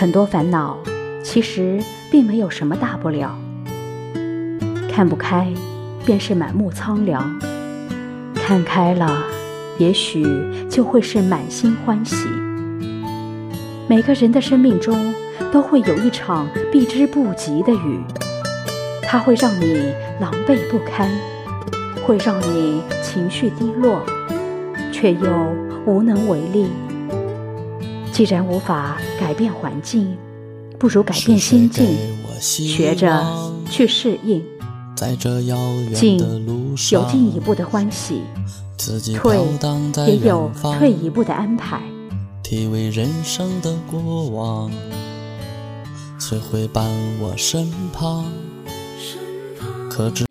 很多烦恼其实并没有什么大不了。看不开，便是满目苍凉；看开了，也许就会是满心欢喜。每个人的生命中都会有一场避之不及的雨，它会让你狼狈不堪，会让你情绪低落，却又无能为力。既然无法改变环境，不如改变心境，学着去适应。进有进一步的欢喜，退也有退一步的安排。体味人生的过往，谁会伴我身旁？可知。